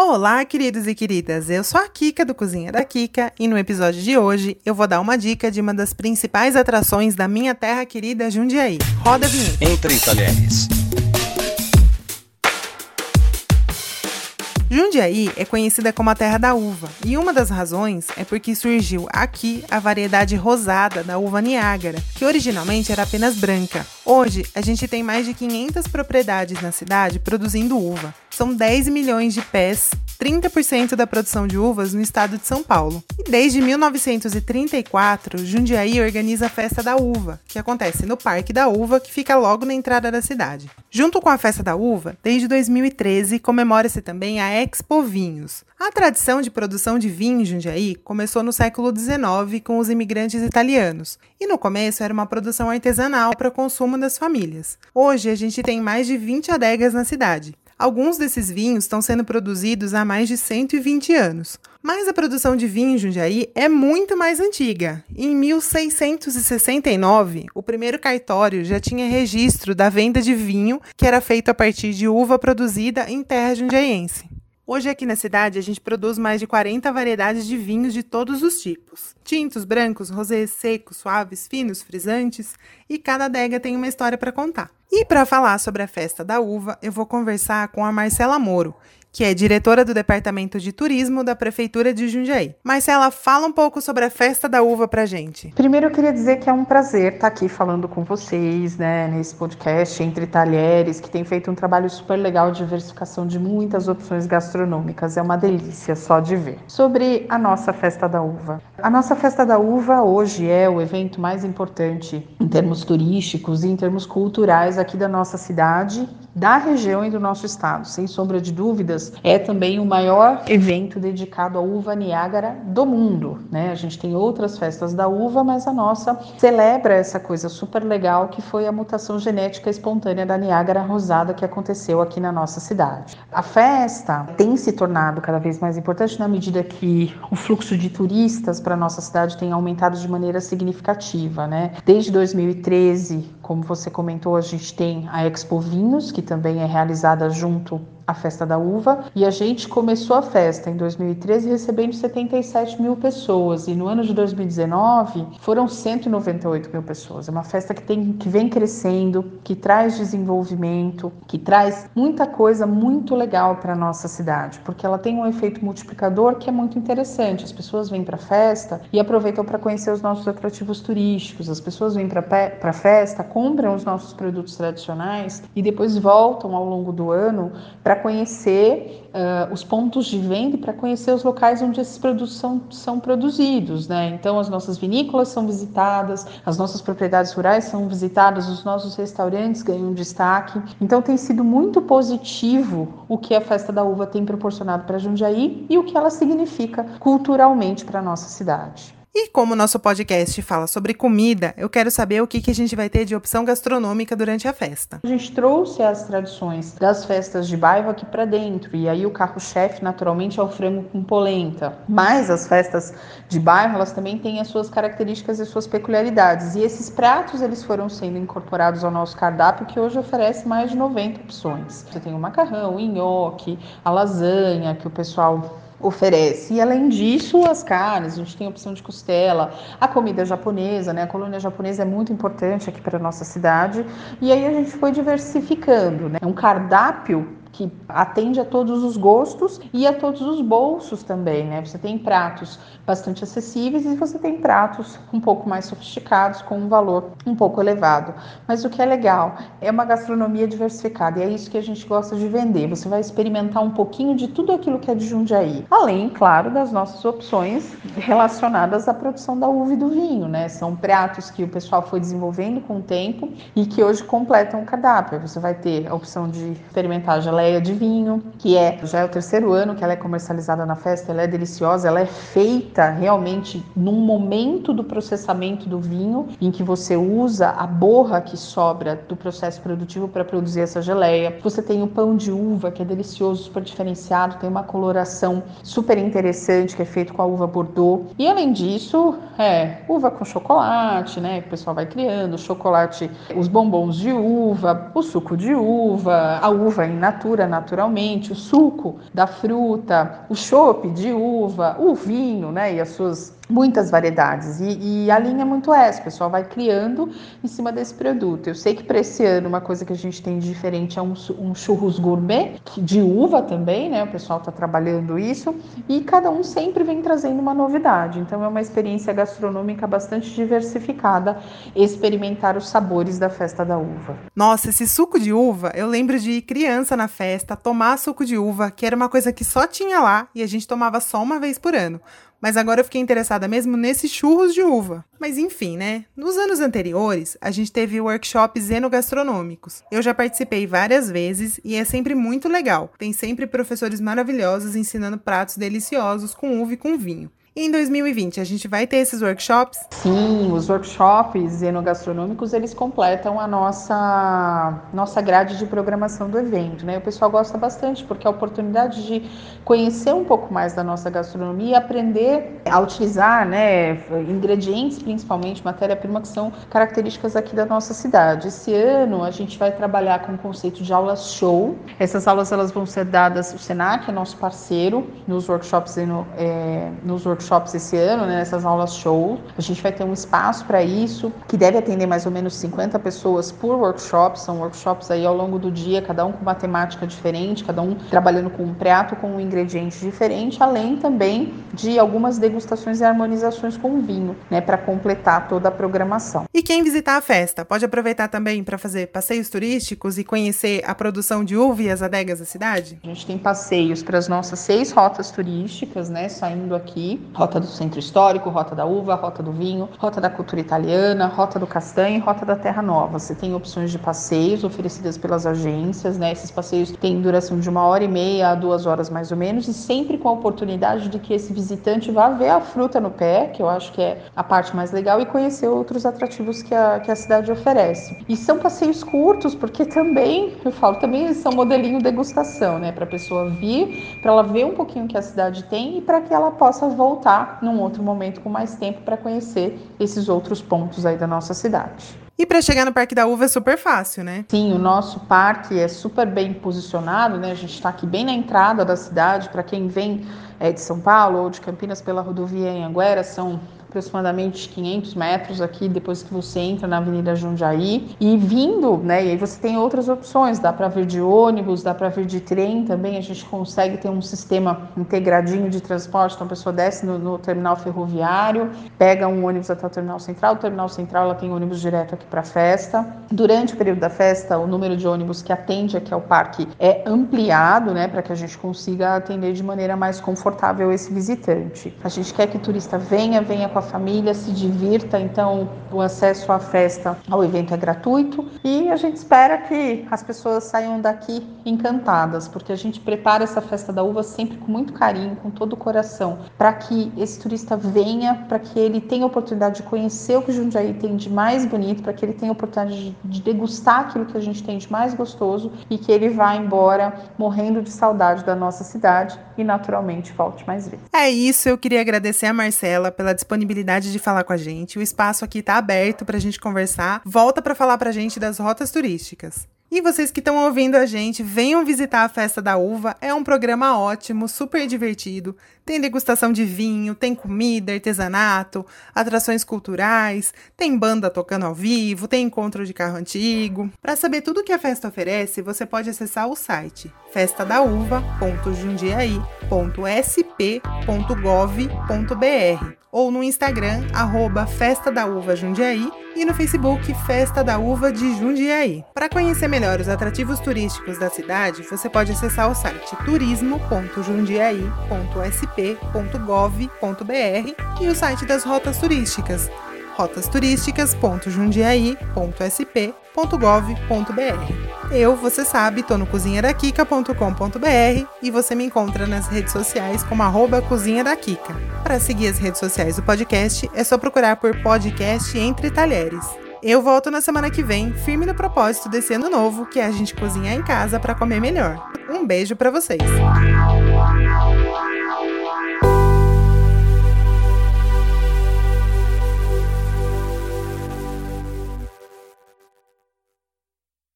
Olá, queridos e queridas! Eu sou a Kika do Cozinha da Kika e no episódio de hoje eu vou dar uma dica de uma das principais atrações da minha terra querida Jundiaí. Roda a vinheta. Entre talheres. Jundiaí é conhecida como a terra da uva, e uma das razões é porque surgiu aqui a variedade rosada da uva Niágara, que originalmente era apenas branca. Hoje, a gente tem mais de 500 propriedades na cidade produzindo uva. São 10 milhões de pés 30% da produção de uvas no estado de São Paulo. E desde 1934, Jundiaí organiza a Festa da Uva, que acontece no Parque da Uva, que fica logo na entrada da cidade. Junto com a Festa da Uva, desde 2013 comemora-se também a Expo Vinhos. A tradição de produção de vinho em Jundiaí começou no século XIX com os imigrantes italianos, e no começo era uma produção artesanal para consumo das famílias. Hoje a gente tem mais de 20 adegas na cidade. Alguns desses vinhos estão sendo produzidos há mais de 120 anos. Mas a produção de vinho em Jundiaí é muito mais antiga. Em 1669, o primeiro cartório já tinha registro da venda de vinho que era feito a partir de uva produzida em terra jundiaiense. Hoje aqui na cidade a gente produz mais de 40 variedades de vinhos de todos os tipos. Tintos, brancos, rosés, secos, suaves, finos, frisantes, e cada adega tem uma história para contar. E para falar sobre a festa da uva, eu vou conversar com a Marcela Moro, que é diretora do Departamento de Turismo da Prefeitura de Jundiaí. Marcela, fala um pouco sobre a Festa da Uva pra gente. Primeiro eu queria dizer que é um prazer estar aqui falando com vocês, né, nesse podcast Entre Talheres, que tem feito um trabalho super legal de diversificação de muitas opções gastronômicas. É uma delícia só de ver. Sobre a nossa Festa da Uva. A nossa Festa da Uva hoje é o evento mais importante em termos turísticos e em termos culturais aqui da nossa cidade da região e do nosso estado. Sem sombra de dúvidas, é também o maior evento dedicado à uva Niágara do mundo. Né? A gente tem outras festas da uva, mas a nossa celebra essa coisa super legal que foi a mutação genética espontânea da Niágara rosada que aconteceu aqui na nossa cidade. A festa tem se tornado cada vez mais importante na medida que o fluxo de turistas para nossa cidade tem aumentado de maneira significativa. Né? Desde 2013, como você comentou, a gente tem a Expo Vinhos, que também é realizada junto a festa da uva e a gente começou a festa em 2013 recebendo 77 mil pessoas e no ano de 2019 foram 198 mil pessoas. É uma festa que tem que vem crescendo, que traz desenvolvimento, que traz muita coisa muito legal para nossa cidade, porque ela tem um efeito multiplicador que é muito interessante. As pessoas vêm para a festa e aproveitam para conhecer os nossos atrativos turísticos. As pessoas vêm para a festa, compram os nossos produtos tradicionais e depois voltam ao longo do ano para conhecer uh, os pontos de venda e para conhecer os locais onde esses produtos são, são produzidos. Né? Então, as nossas vinícolas são visitadas, as nossas propriedades rurais são visitadas, os nossos restaurantes ganham destaque. Então, tem sido muito positivo o que a Festa da Uva tem proporcionado para Jundiaí e o que ela significa culturalmente para a nossa cidade. E como o nosso podcast fala sobre comida, eu quero saber o que, que a gente vai ter de opção gastronômica durante a festa. A gente trouxe as tradições das festas de bairro aqui para dentro, e aí o carro-chefe naturalmente é o frango com polenta. Mas as festas de bairro, elas também têm as suas características e suas peculiaridades. E esses pratos, eles foram sendo incorporados ao nosso cardápio, que hoje oferece mais de 90 opções. Você tem o macarrão, o nhoque, a lasanha, que o pessoal oferece. E além disso, as carnes, a gente tem a opção de costela, a comida japonesa, né? A colônia japonesa é muito importante aqui para a nossa cidade. E aí a gente foi diversificando, né? Um cardápio que atende a todos os gostos e a todos os bolsos também, né? Você tem pratos bastante acessíveis e você tem pratos um pouco mais sofisticados com um valor um pouco elevado. Mas o que é legal é uma gastronomia diversificada e é isso que a gente gosta de vender. Você vai experimentar um pouquinho de tudo aquilo que é de Jundiaí, além, claro, das nossas opções relacionadas à produção da uva e do vinho, né? São pratos que o pessoal foi desenvolvendo com o tempo e que hoje completam o cardápio. Você vai ter a opção de experimentar geleia geleia de vinho, que é já é o terceiro ano que ela é comercializada na festa, ela é deliciosa, ela é feita realmente num momento do processamento do vinho em que você usa a borra que sobra do processo produtivo para produzir essa geleia. Você tem o pão de uva, que é delicioso, super diferenciado, tem uma coloração super interessante que é feito com a uva Bordeaux. E além disso, é uva com chocolate, né, que o pessoal vai criando, chocolate, os bombons de uva, o suco de uva, a uva in natura naturalmente o suco da fruta, o chopp de uva, o vinho, né, e as suas muitas variedades e, e, a linha é muito essa, o pessoal vai criando em cima desse produto. Eu sei que para esse ano uma coisa que a gente tem de diferente é um, um churros gourmet de uva também, né? O pessoal está trabalhando isso e cada um sempre vem trazendo uma novidade. Então é uma experiência gastronômica bastante diversificada experimentar os sabores da festa da uva. Nossa, esse suco de uva, eu lembro de ir criança na festa tomar suco de uva, que era uma coisa que só tinha lá e a gente tomava só uma vez por ano. Mas agora eu fiquei interessada mesmo nesses churros de uva. Mas enfim, né? Nos anos anteriores, a gente teve workshops enogastronômicos. Eu já participei várias vezes e é sempre muito legal. Tem sempre professores maravilhosos ensinando pratos deliciosos com uva e com vinho. Em 2020, a gente vai ter esses workshops? Sim, os workshops enogastronômicos, eles completam a nossa, nossa grade de programação do evento, né? O pessoal gosta bastante, porque é a oportunidade de conhecer um pouco mais da nossa gastronomia e aprender a utilizar, né, ingredientes, principalmente matéria-prima, que são características aqui da nossa cidade. Esse ano, a gente vai trabalhar com o conceito de aulas show. Essas aulas, elas vão ser dadas, o Senac é nosso parceiro nos workshops, é, nos workshops workshops esse ano, né, nessas aulas show. A gente vai ter um espaço para isso, que deve atender mais ou menos 50 pessoas por workshop. São workshops aí ao longo do dia, cada um com uma temática diferente, cada um trabalhando com um prato, com um ingrediente diferente, além também de algumas degustações e harmonizações com vinho, né, para completar toda a programação. E quem visitar a festa pode aproveitar também para fazer passeios turísticos e conhecer a produção de uva e as adegas da cidade? A gente tem passeios para as nossas seis rotas turísticas, né, saindo aqui Rota do Centro Histórico, Rota da Uva, Rota do Vinho, Rota da Cultura Italiana, Rota do Castanho e Rota da Terra Nova. Você tem opções de passeios oferecidas pelas agências, né? Esses passeios têm duração de uma hora e meia a duas horas mais ou menos e sempre com a oportunidade de que esse visitante vá ver a fruta no pé, que eu acho que é a parte mais legal, e conhecer outros atrativos que a, que a cidade oferece. E são passeios curtos, porque também, eu falo, também são modelinho degustação, né? Para a pessoa vir, para ela ver um pouquinho o que a cidade tem e para que ela possa voltar voltar num outro momento com mais tempo para conhecer esses outros pontos aí da nossa cidade. E para chegar no Parque da Uva é super fácil, né? Sim, o nosso parque é super bem posicionado, né? A gente está aqui bem na entrada da cidade. Para quem vem é, de São Paulo ou de Campinas pela rodovia em Anguera, são aproximadamente 500 metros aqui depois que você entra na Avenida Jundiaí e vindo, né? E aí você tem outras opções, dá para vir de ônibus, dá para vir de trem também. A gente consegue ter um sistema integradinho de transporte, então a pessoa desce no, no terminal ferroviário, pega um ônibus até o terminal central, o terminal central ela tem ônibus direto aqui para a festa. Durante o período da festa, o número de ônibus que atende aqui ao parque é ampliado, né, para que a gente consiga atender de maneira mais confortável esse visitante. A gente quer que o turista venha, venha com a família, se divirta. Então, o acesso à festa, ao evento é gratuito e a gente espera que as pessoas saiam daqui encantadas, porque a gente prepara essa festa da uva sempre com muito carinho, com todo o coração, para que esse turista venha, para que ele tenha a oportunidade de conhecer o que Jundiaí tem de mais bonito, para que ele tenha a oportunidade de degustar aquilo que a gente tem de mais gostoso e que ele vá embora morrendo de saudade da nossa cidade e naturalmente volte mais vezes. É isso, eu queria agradecer a Marcela pela disponibilidade disponibilidade de falar com a gente. O espaço aqui está aberto para a gente conversar. Volta para falar para a gente das rotas turísticas. E vocês que estão ouvindo a gente, venham visitar a Festa da Uva. É um programa ótimo, super divertido. Tem degustação de vinho, tem comida, artesanato, atrações culturais, tem banda tocando ao vivo, tem encontro de carro antigo. Para saber tudo que a festa oferece, você pode acessar o site festadauva.jundiaí.sp.gov.br ou no Instagram, arroba Festa da Uva Jundiaí e no Facebook Festa da Uva de Jundiaí. Para conhecer melhor os atrativos turísticos da cidade, você pode acessar o site turismo.jundiaí.sp.gov.br e o site das rotas turísticas, rotasturísticas.jundiaí.sp.gov.br. Eu, você sabe, tô no cozinhadakika.com.br e você me encontra nas redes sociais como arroba Cozinha da Kika. Para seguir as redes sociais do podcast, é só procurar por podcast Entre Talheres. Eu volto na semana que vem, firme no propósito desse ano novo, que é a gente cozinhar em casa para comer melhor. Um beijo para vocês.